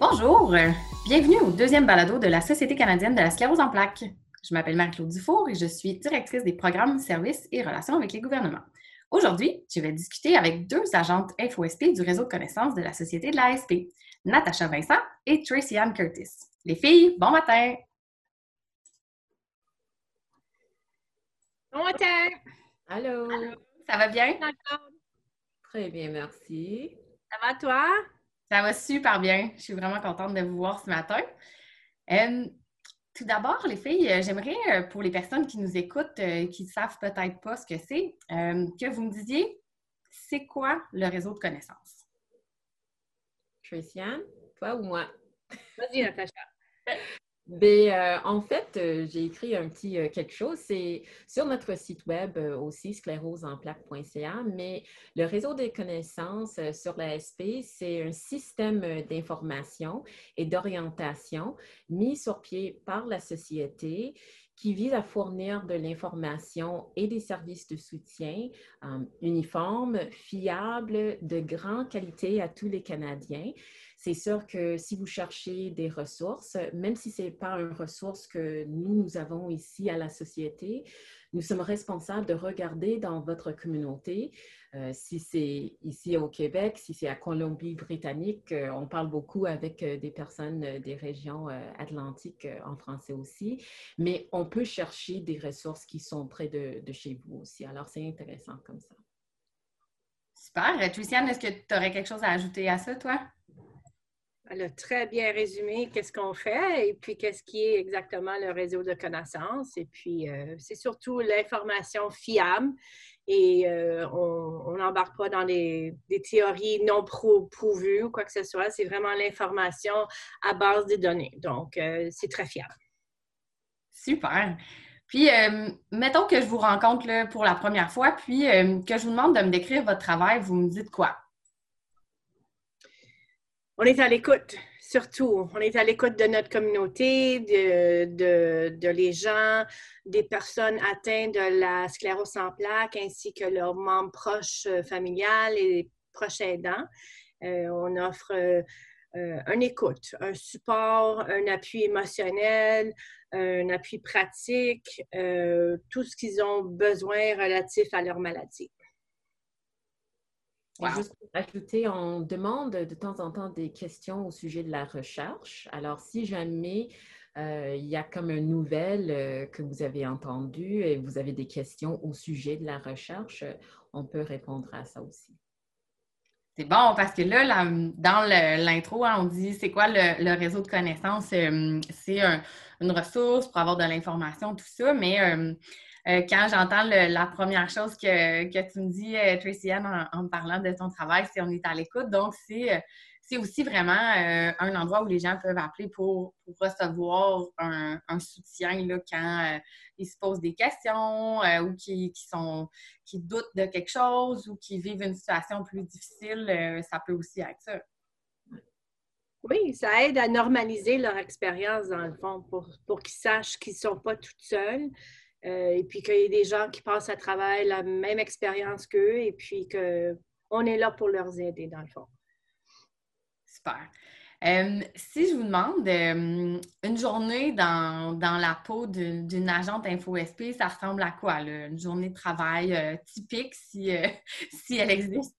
Bonjour, bienvenue au deuxième balado de la Société canadienne de la sclérose en plaques. Je m'appelle Marie-Claude Dufour et je suis directrice des programmes, services et relations avec les gouvernements. Aujourd'hui, je vais discuter avec deux agentes InfoSP du réseau de connaissances de la Société de l'ASP, Natacha Vincent et Tracy Ann Curtis. Les filles, bon matin! Bon matin! Allô! Ça va bien? Très bien, merci. Ça va toi? Ça va super bien. Je suis vraiment contente de vous voir ce matin. Euh, tout d'abord, les filles, euh, j'aimerais, euh, pour les personnes qui nous écoutent, qui ne savent peut-être pas ce que c'est, que vous me disiez, c'est quoi le réseau de connaissances? Traciane, toi ou moi? Vas-y, Natacha. Ben, euh, en fait, euh, j'ai écrit un petit euh, quelque chose. C'est sur notre site web aussi, scléroseenplaque.ca, mais le réseau des connaissances sur l'ASP, c'est un système d'information et d'orientation mis sur pied par la société qui vise à fournir de l'information et des services de soutien uniformes, fiables, de grande qualité à tous les Canadiens. C'est sûr que si vous cherchez des ressources, même si ce n'est pas une ressource que nous, nous avons ici à la société, nous sommes responsables de regarder dans votre communauté, euh, si c'est ici au Québec, si c'est à Colombie-Britannique, euh, on parle beaucoup avec euh, des personnes des régions atlantiques en français aussi, mais on peut chercher des ressources qui sont près de, chez vous aussi. Alors, c'est intéressant comme ça. Super. Luciane, est-ce que tu aurais quelque chose à ajouter à ça, toi? Elle a très bien résumé qu'est-ce qu'on fait et puis qu'est-ce qui est exactement le réseau de connaissances. Et puis, euh, c'est surtout l'information fiable et euh, on n'embarque pas dans des, théories non prouvues ou quoi que ce soit. C'est vraiment l'information à base des données. Donc, euh, c'est très fiable. Super. Puis, mettons que je vous rencontre pour la première fois, puis que je vous demande de me décrire votre travail, vous me dites quoi? On est à l'écoute, surtout. On est à l'écoute de notre communauté, de, les gens, des personnes atteintes de la sclérose en plaques, ainsi que leurs membres proches euh, familiales et proches aidants. Euh, on offre euh, un écoute, un support, un appui émotionnel, un appui pratique, tout ce qu'ils ont besoin relatif à leur maladie. Juste pour ajouter, on demande de temps en temps des questions au sujet de la recherche. Alors, si jamais euh, il y a comme une nouvelle euh, que vous avez entendue et vous avez des questions au sujet de la recherche, on peut répondre à ça aussi. C'est bon parce que là, dans l'intro, hein, on dit c'est quoi le, réseau de connaissances? Euh, c'est une ressource pour avoir de l'information, tout ça, mais euh, quand j'entends la première chose que, tu me dis, euh, Tracy Ann, en, parlant de ton travail, c'est on est à l'écoute. Donc, c'est, euh, aussi vraiment un endroit où les gens peuvent appeler pour, recevoir un, soutien là, quand ils se posent des questions ou qui, sont, qui doutent de quelque chose ou qui vivent une situation plus difficile. ça peut aussi être ça. Oui, ça aide à normaliser leur expérience, dans le fond, pour, pour qu'ils sachent qu'ils ne sont pas toutes seuls, euh, et puis qu'il y ait des gens qui passent à travers la même expérience qu'eux et puis qu'on est là pour leur aider, dans le fond. Super. Euh, si je vous demande, euh, une journée dans, la peau d'une agente InfoSP, ça ressemble à quoi? Une journée de travail typique si, si elle existe?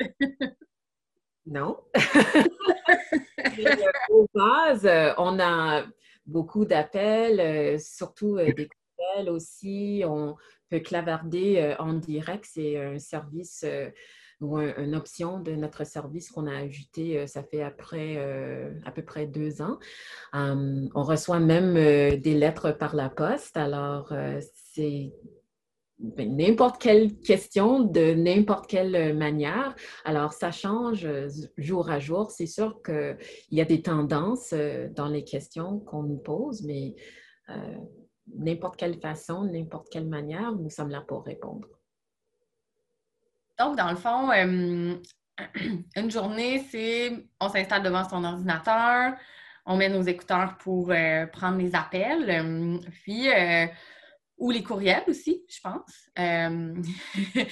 non. Au base, on a beaucoup d'appels, surtout des aussi. On peut clavarder euh, en direct. C'est un service euh, ou une option de notre service qu'on a ajouté, euh, ça fait après à peu près deux ans. Hum, on reçoit même des lettres par la poste. Alors, c'est ben, n'importe quelle question de n'importe quelle manière. Alors, ça change jour à jour. C'est sûr qu'il y a des tendances dans les questions qu'on nous pose, mais n'importe quelle façon, n'importe quelle manière, nous sommes là pour répondre. Donc, dans le fond, euh, une journée, c'est on s'installe devant son ordinateur, on met nos écouteurs pour euh, prendre les appels, euh, puis ou les courriels aussi, je pense.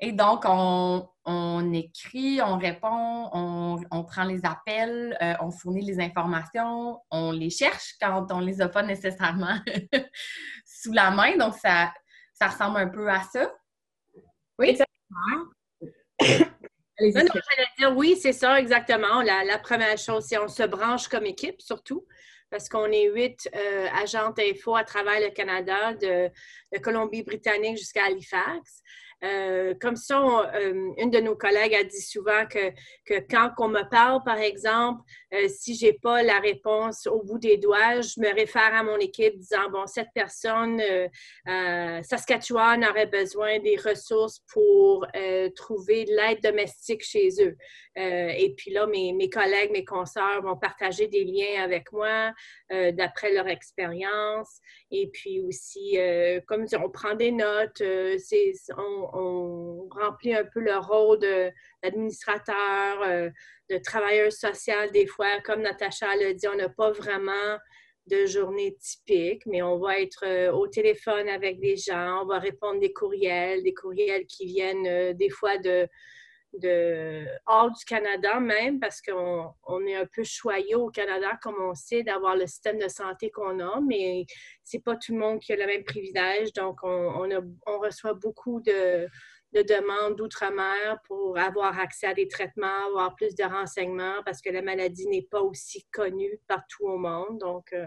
Et donc, on, écrit, on répond, on, prend les appels, euh, on fournit les informations, on les cherche quand on les a pas nécessairement sous la main. Donc, ça, ça ressemble un peu à ça. Oui, exactement. dire oui, c'est ça, exactement. La, première chose, c'est on se branche comme équipe, surtout, parce qu'on est huit euh, agentes info à travers le Canada, de Colombie-Britannique jusqu'à Halifax. Euh, comme ça, euh, une de nos collègues a dit souvent que, que quand on me parle, par exemple, euh, si je n'ai pas la réponse au bout des doigts, je me réfère à mon équipe disant, bon, cette personne, Saskatchewan aurait besoin des ressources pour trouver de l'aide domestique chez eux. et puis là, mes, collègues, mes consoeurs vont partager des liens avec moi d'après leur expérience. Et puis aussi, comme on prend des notes, on, remplit un peu le rôle d'administrateur, euh, de travailleur social des fois. Comme Natacha l'a dit, on n'a pas vraiment de journée typique, mais on va être euh, au téléphone avec des gens, on va répondre des courriels, des courriels qui viennent euh, des fois de, de hors du Canada même, parce qu'on on est un peu choyé au Canada, comme on sait, d'avoir le système de santé qu'on a, mais c'est pas tout le monde qui a le même privilège. Donc, on, on, reçoit beaucoup de, de demandes d'outre-mer pour avoir accès à des traitements, avoir plus de renseignements, parce que la maladie n'est pas aussi connue partout au monde. Donc, euh,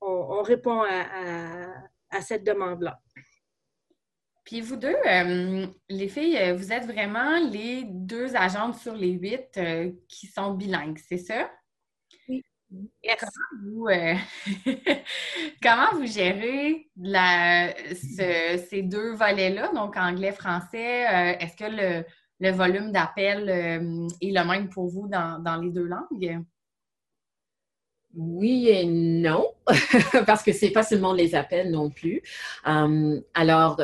on, répond à, cette demande-là. Puis vous deux, euh, les filles, euh, vous êtes vraiment les deux agentes sur les huit qui sont bilingues, c'est ça? Oui. Comment, vous, gérez ces deux volets-là, donc anglais-français? Est-ce que le, volume d'appels est le même pour vous dans les deux langues? Oui et non, parce que c'est pas seulement les appels non plus. Euh, alors,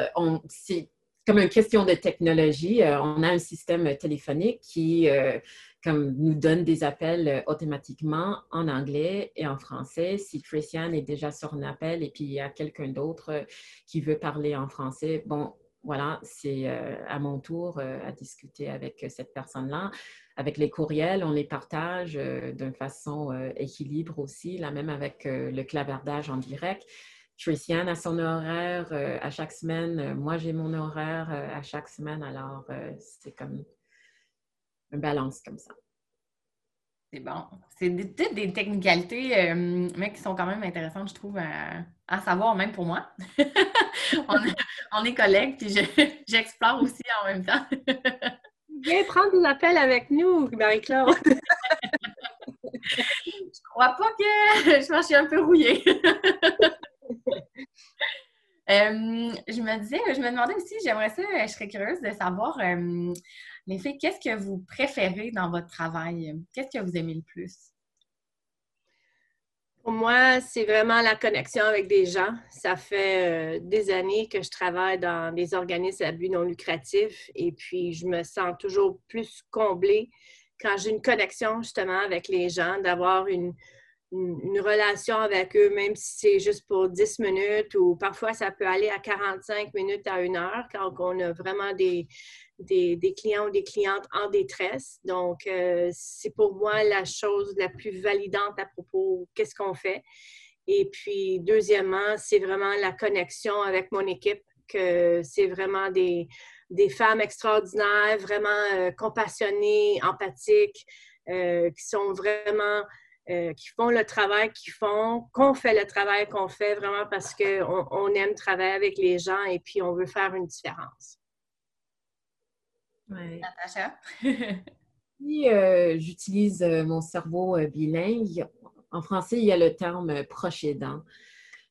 c'est comme une question de technologie. Euh, on a un système téléphonique qui euh, comme nous donne des appels automatiquement en anglais et en français. Si Christiane est déjà sur un appel et puis il y a quelqu'un d'autre qui veut parler en français, bon, voilà, c'est à mon tour à discuter avec cette personne-là. Avec les courriels, on les partage euh, d'une façon euh, équilibre aussi, là même avec euh, le clavardage en direct. Triciane a son horaire à chaque semaine. Moi, j'ai mon horaire à chaque semaine. Alors, c'est comme une balance comme ça. C'est bon. C'est des, des technicalités, mais qui sont quand même intéressantes, je trouve, à, savoir, même pour moi. on, est, collègues, puis j'explore aussi en même temps. Viens prendre des appels avec nous, Marie-Claude. je crois pas que je suis un peu rouillée. Euh, je me disais, je me demandais aussi, j'aimerais ça, je serais curieuse de savoir, euh, les filles, qu'est-ce que vous préférez dans votre travail? Qu'est-ce que vous aimez le plus? Pour moi, c'est vraiment la connexion avec des gens. Ça fait euh, des années que je travaille dans des organismes à but non lucratif et puis je me sens toujours plus comblée quand j'ai une connexion justement avec les gens, d'avoir une, une, relation avec eux, même si c'est juste pour 10 minutes ou parfois ça peut aller à 45 minutes à une heure quand on a vraiment des, des, clients ou des clientes en détresse. Donc, euh, c'est pour moi la chose la plus validante à propos qu'est-ce qu'on fait. Et puis, deuxièmement, c'est vraiment la connexion avec mon équipe, que c'est vraiment des, femmes extraordinaires, vraiment euh, compassionnées, empathiques, euh, qui sont vraiment, qui font le travail qu'ils font, qu'on fait le travail qu'on fait vraiment parce qu'on on aime travailler avec les gens et puis on veut faire une différence. Natacha? si euh, j'utilise euh, mon cerveau euh, bilingue, en français, il y a le terme proche aidant.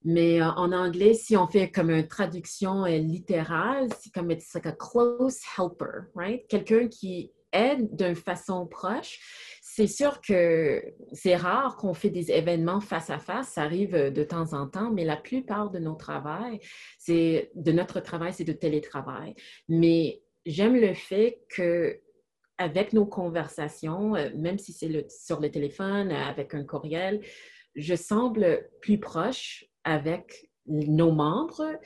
Mais en anglais, si on fait comme une traduction littérale, c'est comme it's like a close helper, right? Quelqu'un qui aide d'une façon proche. C'est sûr que c'est rare qu'on fait des événements face à face, ça arrive de temps en temps, mais la plupart de nos travail, c'est de notre travail, c'est de télétravail. Mais j'aime le fait que avec nos conversations, euh, même si c'est sur le téléphone, euh, avec un courriel, je semble plus proche avec nos membres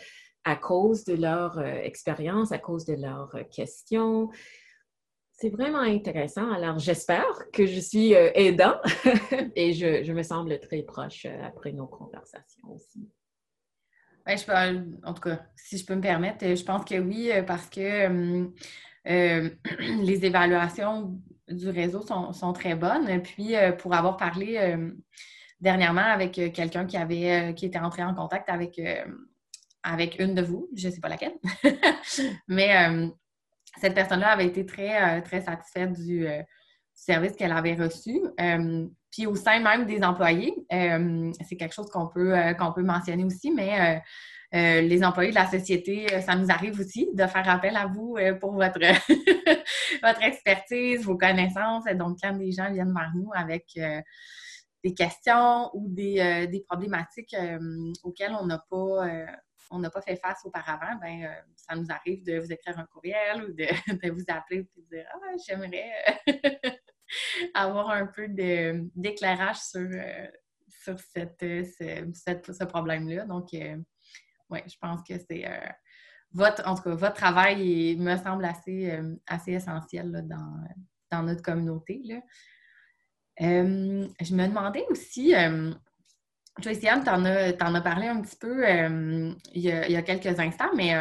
à cause de leur expérience, à cause de leurs questions. C'est vraiment intéressant. Alors, j'espère que je suis aidant et je, me semble très proche après nos conversations aussi. Peux, en tout cas, si je peux me permettre, je pense que oui, parce que euh, les évaluations du réseau sont, très bonnes. Puis, euh, pour avoir parlé euh, dernièrement avec quelqu'un qui avait qui était entré en contact avec, avec une de vous, je ne sais pas laquelle, mais cette personne-là avait été très, très satisfaite du service qu'elle avait reçu. puis au sein même des employés, c'est quelque chose qu'on peut, peut mentionner aussi, mais euh, les employés de la société, euh, ça nous arrive aussi de faire appel à vous euh, pour votre, votre expertise, vos connaissances. Donc, quand des gens viennent vers nous avec des questions ou des, problématiques auxquelles on n'a pas on n'a pas fait face auparavant, ben ça nous arrive de vous écrire un courriel ou de, vous appeler et de dire Ah, j'aimerais avoir un peu d'éclairage sur, sur cette, ce, problème-là. Donc, oui, je pense que c'est euh, votre, en tout cas, votre travail me semble assez, euh, assez essentiel dans, dans, notre communauté. Là. Euh, je me demandais aussi, Joyce-Anne, tu en, en, as parlé un petit peu il y, a, il, y a, quelques instants, mais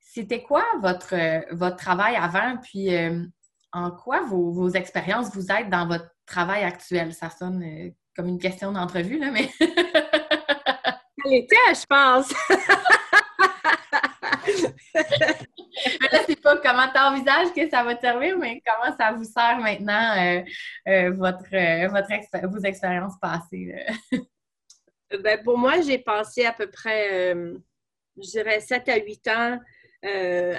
c'était quoi votre, votre travail avant, puis en quoi vos, vos expériences vous aident dans votre travail actuel? Ça sonne comme une question d'entrevue, là, mais. était, je pense. là, c'est pas comment tu envisages que ça va te servir, mais comment ça vous sert maintenant euh, euh, votre, euh, votre vos expériences passées. ben, pour moi, j'ai passé à peu près, je dirais, 7 à 8 ans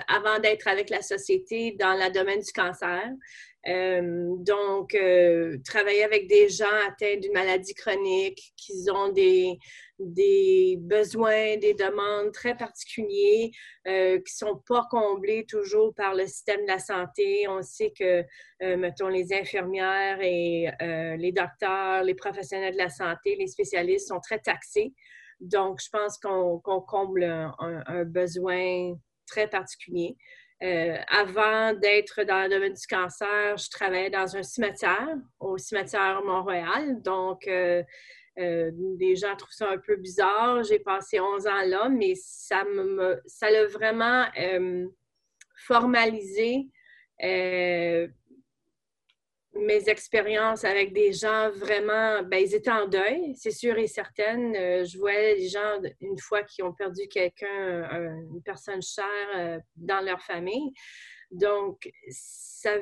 avant d'être avec la société dans le domaine du cancer. Donc, travailler avec des gens atteints d'une maladie chronique, qui ont des, besoins, des demandes très particuliers euh, qui ne sont pas comblés toujours par le système de la santé. On sait que, euh, mettons, les infirmières et euh, les docteurs, les professionnels de la santé, les spécialistes sont très taxés. Donc, je pense qu'on comble un, besoin très particulier. Avant d'être dans le domaine du cancer, je travaillais dans un cimetière, au cimetière Mont-Royal. Donc, euh, des gens trouvent ça un peu bizarre. J'ai passé 11 ans là, mais ça me, ça l'a vraiment euh, formalisé euh, mes expériences avec des gens vraiment, ben, ils étaient en deuil, c'est sûr et certain. je voyais des gens, une fois, qui ont perdu quelqu'un, une personne chère dans leur famille. Donc, ça a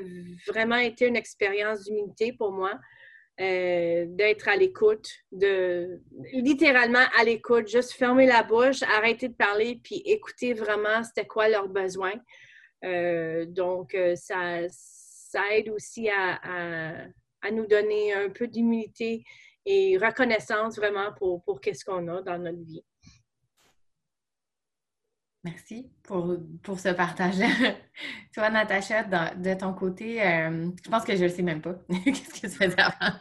vraiment été une expérience d'humilité pour moi. Euh, d'être à l'écoute, de littéralement à l'écoute, juste fermer la bouche, arrêter de parler, puis écouter vraiment c'était quoi leurs besoins. Euh, donc, euh, ça, ça aide aussi à, à, nous donner un peu d'humilité et reconnaissance vraiment pour, pour qu'est-ce qu'on a dans notre vie. Merci pour, pour ce partage-là. Toi, Natacha, de ton côté, euh, je pense que je ne le sais même pas. Qu'est-ce que tu faisais avant?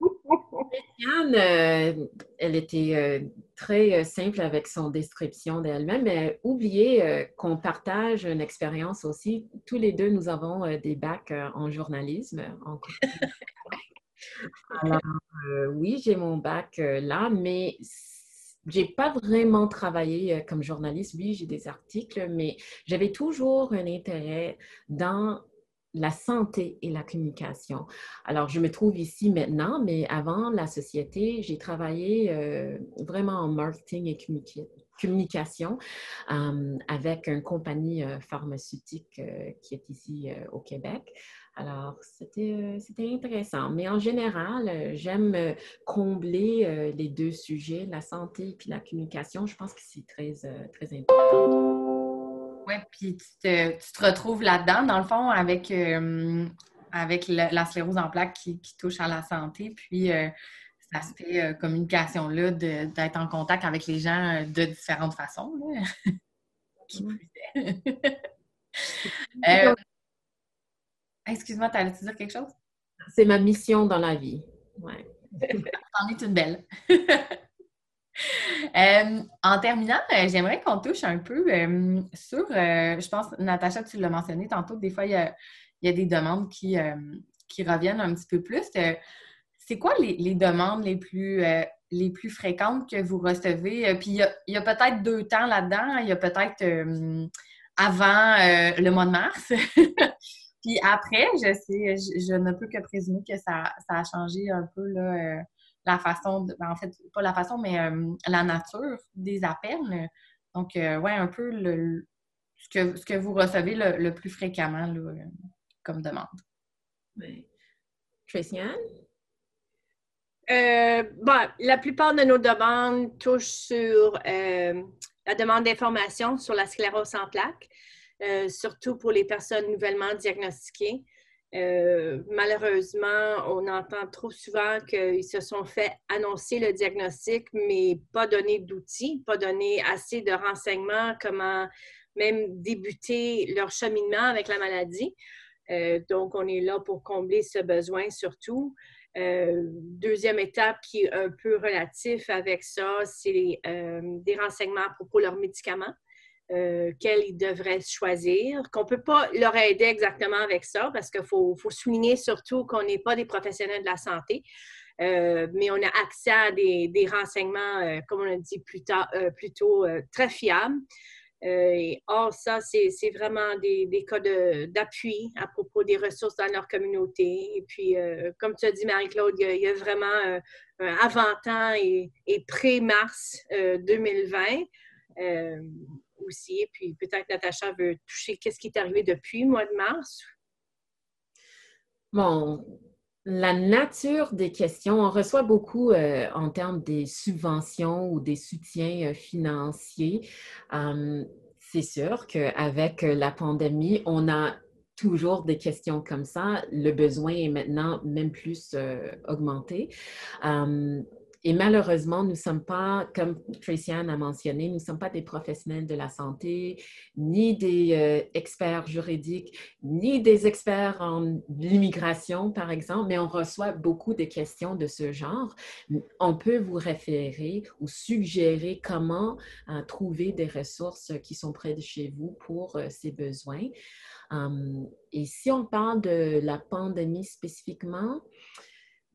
Yann, euh, elle était euh, très simple avec son description d'elle-même, mais oubliez qu'on partage une expérience aussi. Tous les deux, nous avons des bacs en journalisme. En... Alors, oui, j'ai mon bac là, mais j'ai pas vraiment travaillé euh, comme journaliste. Oui, j'ai des articles, mais j'avais toujours un intérêt dans la santé et la communication. Alors, je me trouve ici maintenant, mais avant la société, j'ai travaillé euh, vraiment en marketing et communication euh, avec une compagnie pharmaceutique qui est ici au Québec. Alors, euh, c'était intéressant. Mais en général, euh, j'aime euh, combler les deux sujets, la santé et la communication. Je pense que c'est très, très important. Oui, puis tu te, retrouves là-dedans, dans le fond, avec, avec la, sclérose en plaques qui, touche à la santé. Puis, cet aspect communication-là, d'être en contact avec les gens de différentes façons. qui Excuse-moi, tu allais te dire quelque chose? C'est ma mission dans la vie. Ouais. T'en es une belle. Euh, en terminant, euh, j'aimerais qu'on touche un peu euh, sur, je pense, Natacha, tu l'as mentionné tantôt, des fois, il y a, des demandes qui, reviennent un petit peu plus. c'est quoi les, demandes les plus, les plus fréquentes que vous recevez? Puis il y a, peut-être deux temps là-dedans. Il y a peut-être avant le mois de mars. Puis après, je sais, je, ne peux que présumer que ça, ça a changé un peu là, la façon, ben, en fait, pas la façon, mais euh, la nature des appels. Donc, euh, ouais, un peu le, ce, que, ce que vous recevez le, plus fréquemment comme demande. Oui. Traciane? Euh, bon, la plupart de nos demandes touchent sur la demande d'information sur la sclérose en plaques, surtout pour les personnes nouvellement diagnostiquées. Euh, malheureusement, on entend trop souvent qu'ils se sont fait annoncer le diagnostic, mais pas donner d'outils, pas donner assez de renseignements, comment même débuter leur cheminement avec la maladie. Euh, donc, on est là pour combler ce besoin surtout. Euh, deuxième étape qui est un peu relatif avec ça, c'est des renseignements à propos de leurs médicaments. Euh, ils devraient choisir, qu'on ne peut pas leur aider exactement avec ça parce qu'il faut, souligner surtout qu'on n'est pas des professionnels de la santé, euh, mais on a accès à des, renseignements, euh, comme on a dit plus tard, euh, plutôt très fiables. or, ça, c'est vraiment des, cas d'appui à propos des ressources dans leur communauté. Et puis, comme tu as dit, Marie-Claude, il, y a vraiment un avant-temps et pré-mars 2020 aussi. Puis peut-être Natacha veut toucher qu'est-ce qui est arrivé depuis le mois de mars? Bon, la nature des questions, on reçoit beaucoup euh, en termes des subventions ou des soutiens euh, financiers. Hum, c'est sûr qu'avec la pandémie, on a toujours des questions comme ça. Le besoin est maintenant même plus euh, augmenté. Hum, et malheureusement, nous ne sommes pas, comme Traciane a mentionné, nous ne sommes pas des professionnels de la santé, ni des euh, experts juridiques, ni des experts en immigration, par exemple, mais on reçoit beaucoup de questions de ce genre. On peut vous référer ou suggérer comment euh, trouver des ressources qui sont près de chez vous pour euh, ces besoins. Hum, et si on parle de la pandémie spécifiquement,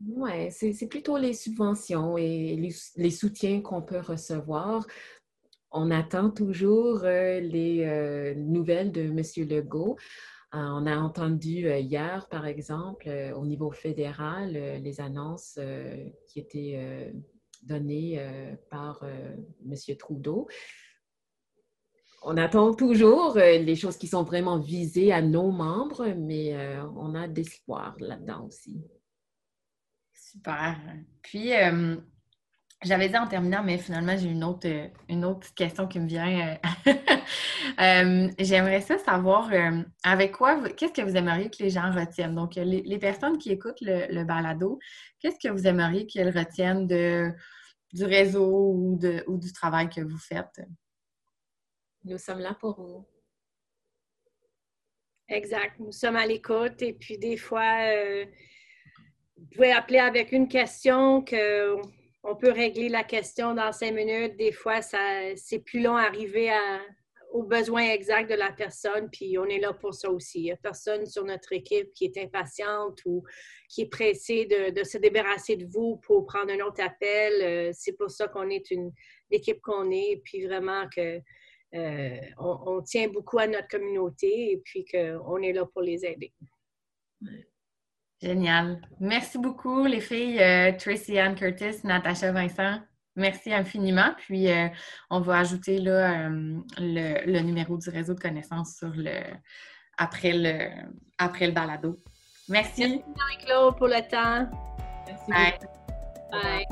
oui, c'est plutôt les subventions et les, soutiens qu'on peut recevoir. On attend toujours euh, les euh, nouvelles de M. Legault. Euh, on a entendu hier, par exemple, au niveau fédéral, les annonces qui étaient données par M. Trudeau. On attend toujours les choses qui sont vraiment visées à nos membres, mais on a d'espoir là-dedans aussi. Super. Puis, euh, j'avais dit en terminant, mais finalement, j'ai une autre, euh, une question qui me vient. Euh, j'aimerais savoir avec quoi, qu'est-ce que vous aimeriez que les gens retiennent? Donc, les, personnes qui écoutent le, balado, qu'est-ce que vous aimeriez qu'elles retiennent du réseau ou du travail que vous faites? Nous sommes là pour vous. Exact. Nous sommes à l'écoute et puis des fois, vous pouvez appeler avec une question que on peut régler la question dans cinq minutes. Des fois, c'est plus long à arriver aux besoins exacts de la personne, puis on est là pour ça aussi. Il n'y a personne sur notre équipe qui est impatiente ou qui est pressée de, se débarrasser de vous pour prendre un autre appel. Euh, c'est pour ça qu'on est une l'équipe qu'on est, puis vraiment que euh, on, tient beaucoup à notre communauté et puis qu'on est là pour les aider. Génial. Merci beaucoup, les filles euh, Tracy Ann Curtis, Natacha Vincent. Merci infiniment. Puis, euh, on va ajouter là, euh, le, numéro du réseau de connaissances sur le, après, le, après le balado. Merci. Merci, Marie-Claude, pour le temps. Merci. Bye.